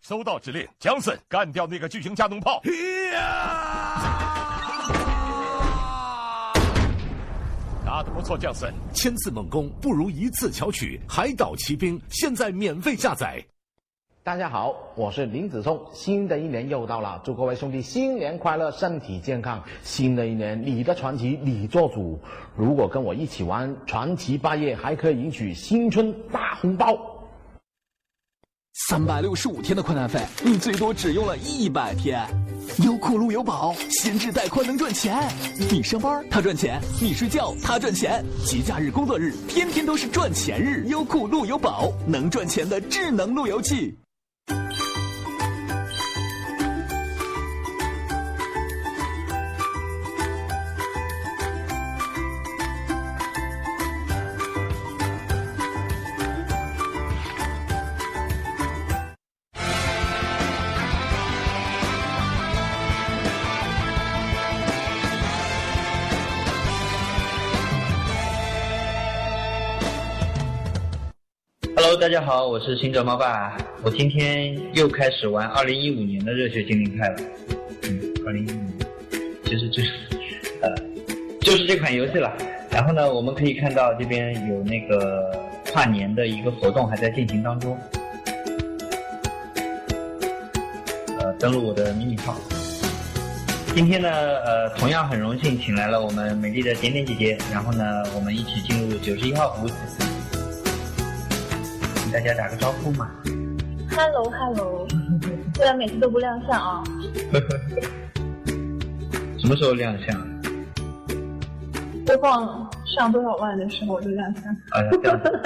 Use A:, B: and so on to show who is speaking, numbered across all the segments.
A: 收到指令，江森干掉那个巨型加农炮。打得不错，江森。
B: 千次猛攻不如一次巧取，《海岛奇兵》现在免费下载。
C: 大家好，我是林子聪。新的一年又到了，祝各位兄弟新年快乐，身体健康。新的一年，你的传奇你做主。如果跟我一起玩传奇八夜，还可以赢取新春大红包。
D: 三百六十五天的宽带费，你最多只用了一百天。优酷路由宝，闲置带宽能赚钱。你上班它赚钱，你睡觉它赚钱。节假日、工作日，天天都是赚钱日。优酷路由宝，能赚钱的智能路由器。
E: 大家好，我是行者猫爸。我今天又开始玩二零一五年的热血精灵派了。嗯，二零一五年，其实就是呃，就是这款游戏了。然后呢，我们可以看到这边有那个跨年的一个活动还在进行当中。呃，登录我的迷你号。今天呢，呃，同样很荣幸请来了我们美丽的点点姐姐，然后呢，我们一起进入九十一号服务。大家打个招呼嘛。
F: Hello Hello，虽然每次都不亮相啊，
E: 什么时候亮相？
F: 播放上多少万的时候我就亮相。
E: 啊，这样子。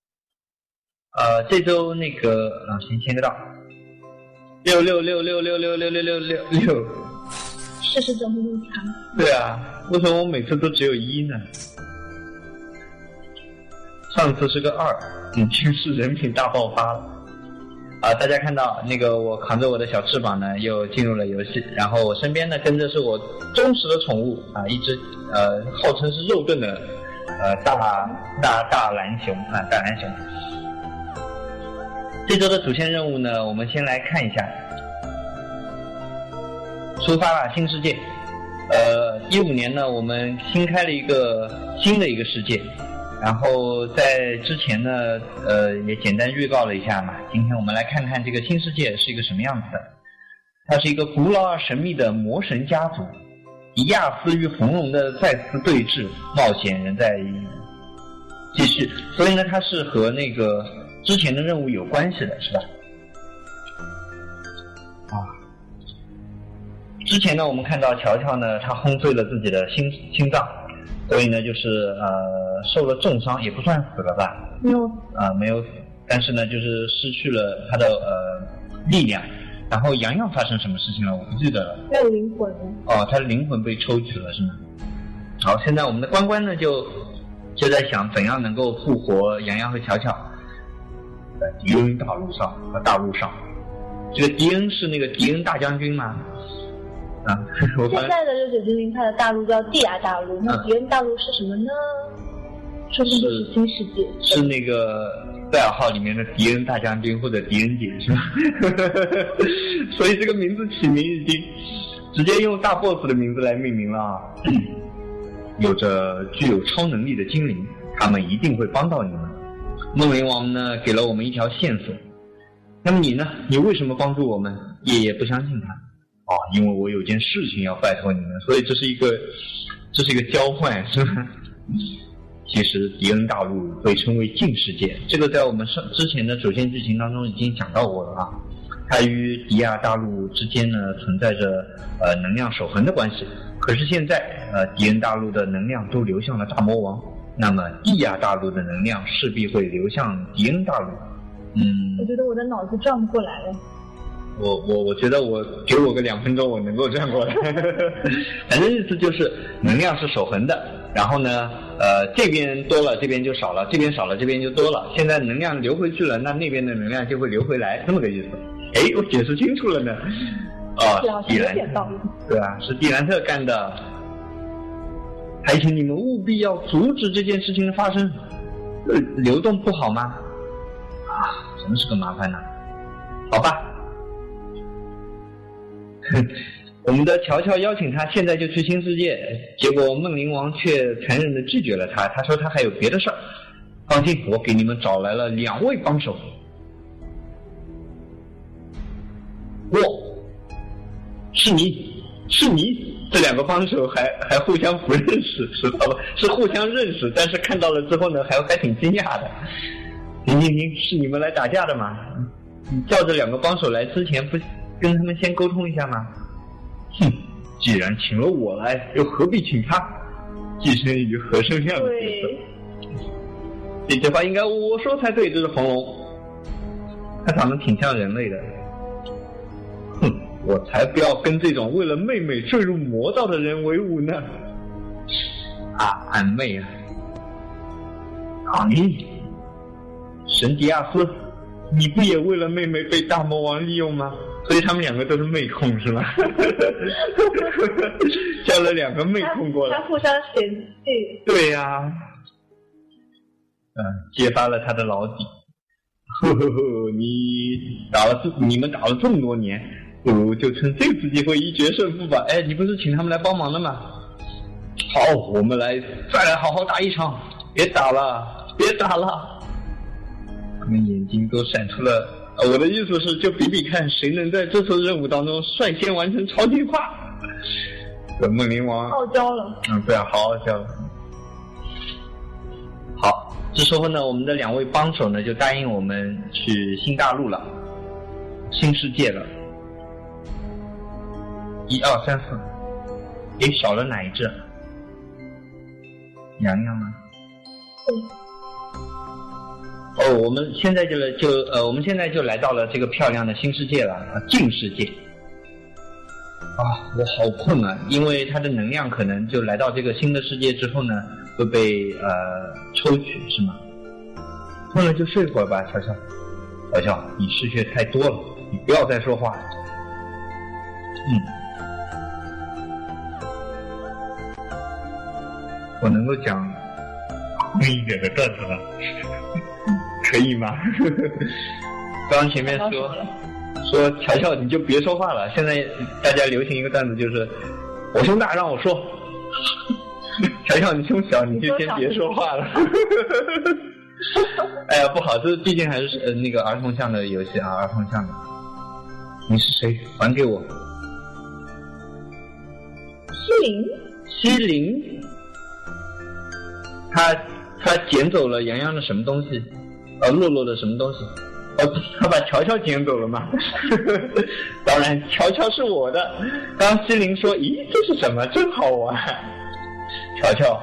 E: 呃，这周那个老秦签个到。六六六六六六六六六六六。
F: 事实总是如常。
E: 对啊，为什么我每次都只有一呢？上次是个二，已经是人品大爆发了。啊，大家看到那个我扛着我的小翅膀呢，又进入了游戏，然后我身边呢跟着是我忠实的宠物啊，一只呃号称是肉盾的呃大大大蓝熊啊大蓝熊。这周的主线任务呢，我们先来看一下。出发了，新世界。呃，一五年呢，我们新开了一个新的一个世界，然后在之前呢，呃，也简单预告了一下嘛。今天我们来看看这个新世界是一个什么样子的。它是一个古老而神秘的魔神家族，迪亚斯与红龙的再次对峙，冒险仍在继续。所以呢，它是和那个之前的任务有关系的，是吧？啊。之前呢，我们看到乔乔呢，他轰碎了自己的心心脏，所以呢，就是呃受了重伤，也不算死了吧？
F: 没有
E: 啊、没有死，但是呢，就是失去了他的呃力量。然后洋洋发生什么事情了？我不记得了。
F: 他有灵魂。
E: 哦，他的灵魂被抽取了是吗？好，现在我们的关关呢就就在想怎样能够复活洋洋和乔乔。在迪恩大陆上和大陆上，这个迪恩是那个迪恩大将军吗？啊，我
F: 现在的六九精灵它的大陆叫地亚大陆，那
E: 嗯
F: 别人大陆是什么呢？说不定就是新世界。
E: 是那个赛尔号里面的迪恩大将军或者迪恩姐是吧？所以这个名字起名已经直接用大 boss 的名字来命名了啊！有着具有超能力的精灵，他们一定会帮到你们。梦灵王呢，给了我们一条线索。那么你呢？你为什么帮助我们？爷爷不相信他。啊，因为我有件事情要拜托你们，所以这是一个，这是一个交换，是吧？其实迪恩大陆被称为近世界，这个在我们上之前的主线剧情当中已经讲到过了啊。它与迪亚大陆之间呢存在着呃能量守恒的关系，可是现在呃迪恩大陆的能量都流向了大魔王，那么蒂亚大陆的能量势必会流向迪恩大陆。嗯
F: 我，觉得我的脑子转不过来了。
E: 我我我觉得我给我个两分钟，我能够转过来。反正意思就是能量是守恒的，然后呢，呃，这边多了，这边就少了；这边少了，这边就多了。现在能量流回去了，那那边的能量就会流回来，这么个意思。哎，我解释清楚了呢。哦，
F: 好像有
E: 是蒂兰
F: 点道理。
E: 对啊，是蒂兰特干的。还请你们务必要阻止这件事情的发生。呃流动不好吗？啊，真是个麻烦呐、好吧。我们的乔乔邀请他现在就去新世界，结果梦灵王却残忍的拒绝了他。他说他还有别的事儿。放心，我给你们找来了两位帮手。我，是你，是你，这两个帮手还还互相不认识，是吧？是互相认识，但是看到了之后呢，还还挺惊讶的。行行行，是你们来打架的吗？你叫这两个帮手来之前，不跟他们先沟通一下吗？哼，既然请了我来，又何必请他？寄生于何生亮的角色。
F: 对，
E: 这句话应该我说才对，这是红龙，他长得挺像人类的。哼，我才不要跟这种为了妹妹坠入魔道的人为伍呢！啊，俺妹啊！啊你，神迪亚斯，你不也为了妹妹被大魔王利用吗？所以他们两个都是妹控是吗？叫了两个妹控过来
F: 他。互相嫌弃，
E: 对呀、嗯，揭发了他的老底。呵呵呵，你打了这，你们打了这么多年，不如就趁这次机会一决胜负吧。哎，你不是请他们来帮忙的吗？好，我们来再来好好打一场。别打了，别打了。他们眼睛都闪出了。呃我的意思是，就比比看谁能在这次任务当中率先完成超级化。这梦灵王
F: 傲娇了。
E: 嗯，对啊，好傲娇。好，这时候呢，我们的两位帮手呢就答应我们去新大陆了，新世界了。一二三四，诶，少了哪一只？洋洋吗？哦，我们现在就来就呃，我们现在就来到了这个漂亮的新世界了，啊，净世界。啊，我好困啊！因为它的能量可能就来到这个新的世界之后呢，会被呃抽取，是吗？困了就睡会儿吧，乔乔。乔乔，你失血太多了，你不要再说话了。嗯，我能够讲空一点的段子了，可以吗？刚刚前面说。说乔乔你就别说话了，现在大家流行一个段子就是，我胸大让我说，乔乔你胸小你就先别说话了。哎呀不好，这毕竟还是呃那个儿童向的游戏啊，儿童向的。你是谁？还给我。
F: 西林，
E: 西林，他他捡走了洋洋的什么东西？呃，洛洛的什么东西？哦，他把乔乔捡走了吗？当然，乔乔是我的。刚西林说：“咦，这是什么？真好玩。”乔乔，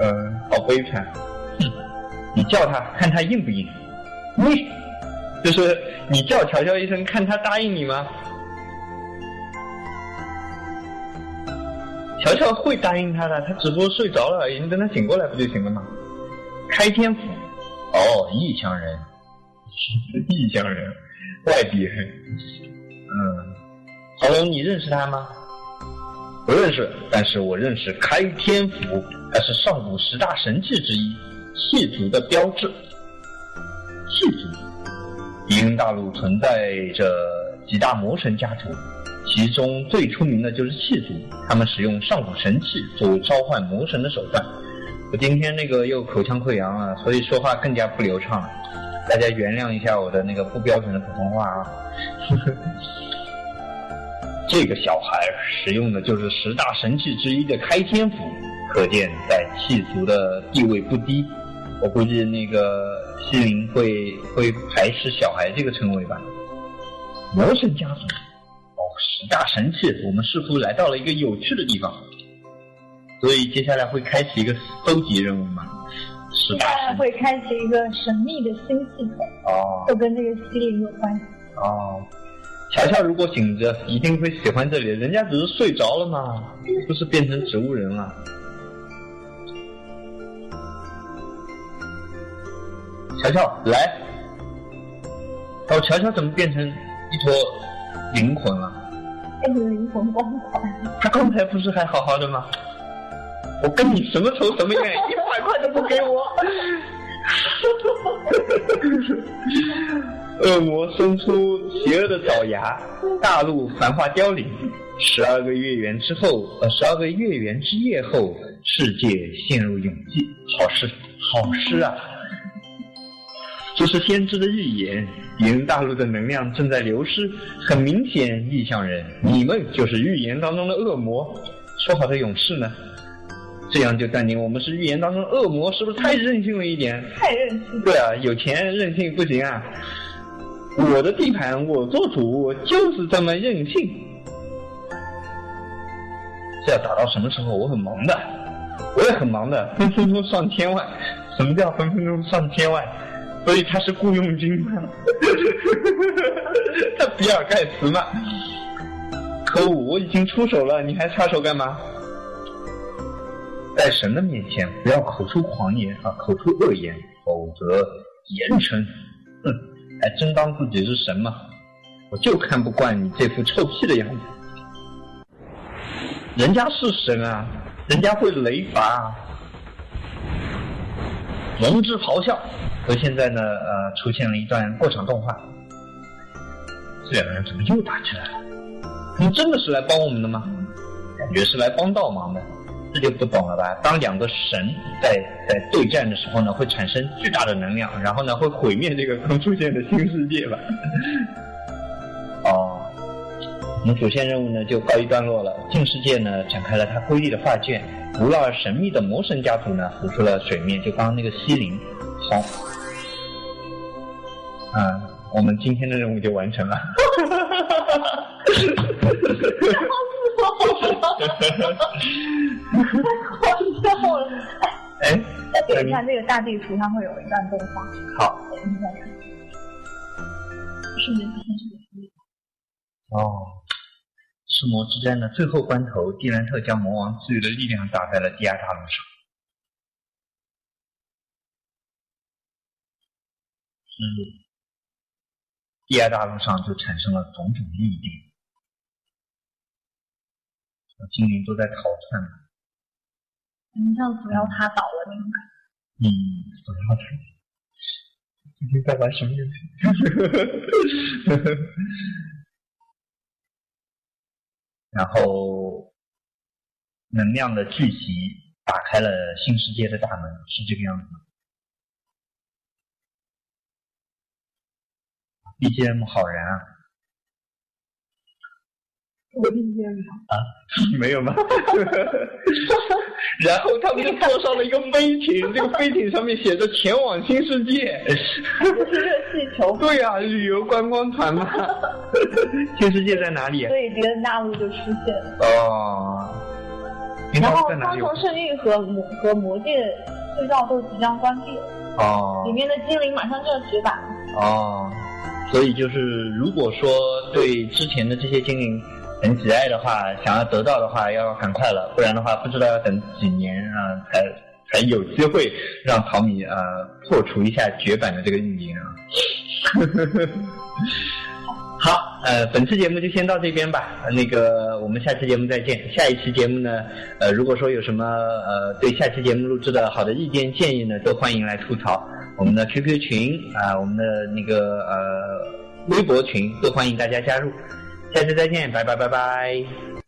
E: 呃，好悲惨。哼，你叫他，看他应不应。你，就是你叫乔乔一声，看他答应你吗？乔乔会答应他的，他只不过睡着了而已，你等他醒过来不就行了吗？开天府，哦，异乡人，异乡人，外地人，嗯，黄龙，你认识他吗？不认识，但是我认识开天府，它是上古十大神器之一，气族的标志。气族，敌人大陆存在着几大魔神家族，其中最出名的就是气族，他们使用上古神器作为召唤魔神的手段。我今天那个又口腔溃疡了，所以说话更加不流畅了，大家原谅一下我的那个不标准的普通话啊。这个小孩使用的就是十大神器之一的开天斧，可见在气族的地位不低。我估计那个西林会会排斥小孩这个称谓吧。魔神家族，哦，十大神器，我们似乎来到了一个有趣的地方。所以接下来会开启一个搜集任务嘛？是大
F: 接下来会开启一个神秘的新系统，
E: 哦
F: 就跟这个系列有关系。
E: 哦，乔乔如果醒着，一定会喜欢这里。人家只是睡着了嘛，不是变成植物人了。乔乔来，哦，乔乔怎么变成一坨灵魂了？
F: 变成灵魂光环，
E: 他刚才不是还好好的吗？我跟你什么仇什么怨，一百块都不给我。恶魔伸出邪恶的爪牙，大陆繁华凋零。十二个月圆之后，呃，十二个月圆之夜后，世界陷入永寂。好诗，好诗啊！这是先知的预言，敌人大陆的能量正在流失，很明显，异象人，你们就是预言当中的恶魔。说好的勇士呢？这样就断定我们是预言当中恶魔，是不是太任性了一点？
F: 太任性。
E: 对啊，有钱任性不行啊！我的地盘我做主，我就是这么任性。这要打到什么时候？我很忙的，我也很忙的，分分钟上千万。什么叫分分钟上千万？所以他是雇佣军嘛？他比尔盖茨嘛？可恶，我已经出手了，你还插手干嘛？在神的面前，不要口出狂言啊，口出恶言，否则严惩。哼，还真当自己是神吗？我就看不惯你这副臭屁的样子。人家是神啊，人家会雷伐啊。龙之咆哮，和现在呢，呃，出现了一段过场动画。这两个人怎么又打起来了？他们真的是来帮我们的吗？感觉是来帮倒忙的，这就不懂了吧？当两个神在在对战的时候呢，会产生巨大的能量，然后呢，会毁灭这个刚出现的新世界吧？哦。我们主线任务呢就告一段落了。镜世界呢展开了它瑰丽的画卷，古老而神秘的魔神家族呢浮出了水面。就刚刚那个西林，好，啊，我们今天的任务就完成了。哈哈。哎，
F: 再点一下这个大地图，它会有一段动画。
E: 好。
F: 点一下看。是的，
E: 哦。赤魔之战的最后关头，蒂兰特将魔王赐予的力量打在了地亚大陆上。嗯，第二大陆上就产生了种种异变，精灵都在逃窜。
F: 嗯，像主要他倒了那种感
E: 觉。嗯，主要他。今天在玩什么游戏？然后，能量的聚集打开了新世界的大门，是这个样子。BGM 好燃啊！
F: 我 BGM
E: 啊，没有吗？然后他们就坐上了一个飞艇，这个飞艇上面写着“前往新世界”。
F: 这是热气球。
E: 对呀，旅游观光团嘛。新世界在哪里？
F: 所以别的大陆就出现了。
E: 哦。
F: 然后方程圣域和魔和魔界隧道都即将关闭了。
E: 哦。
F: 里面的精灵马上就要绝版了。
E: 哦。所以就是，如果说对之前的这些精灵。很喜爱的话，想要得到的话，要赶快了，不然的话，不知道要等几年啊，才才有机会让淘米啊破除一下绝版的这个运营啊。好，呃，本次节目就先到这边吧。那个，我们下期节目再见。下一期节目呢，呃，如果说有什么呃对下期节目录制的好的意见建议呢，都欢迎来吐槽。我们的 QQ 群啊，我们的那个呃微博群都欢迎大家加入。下次再见，拜拜拜拜。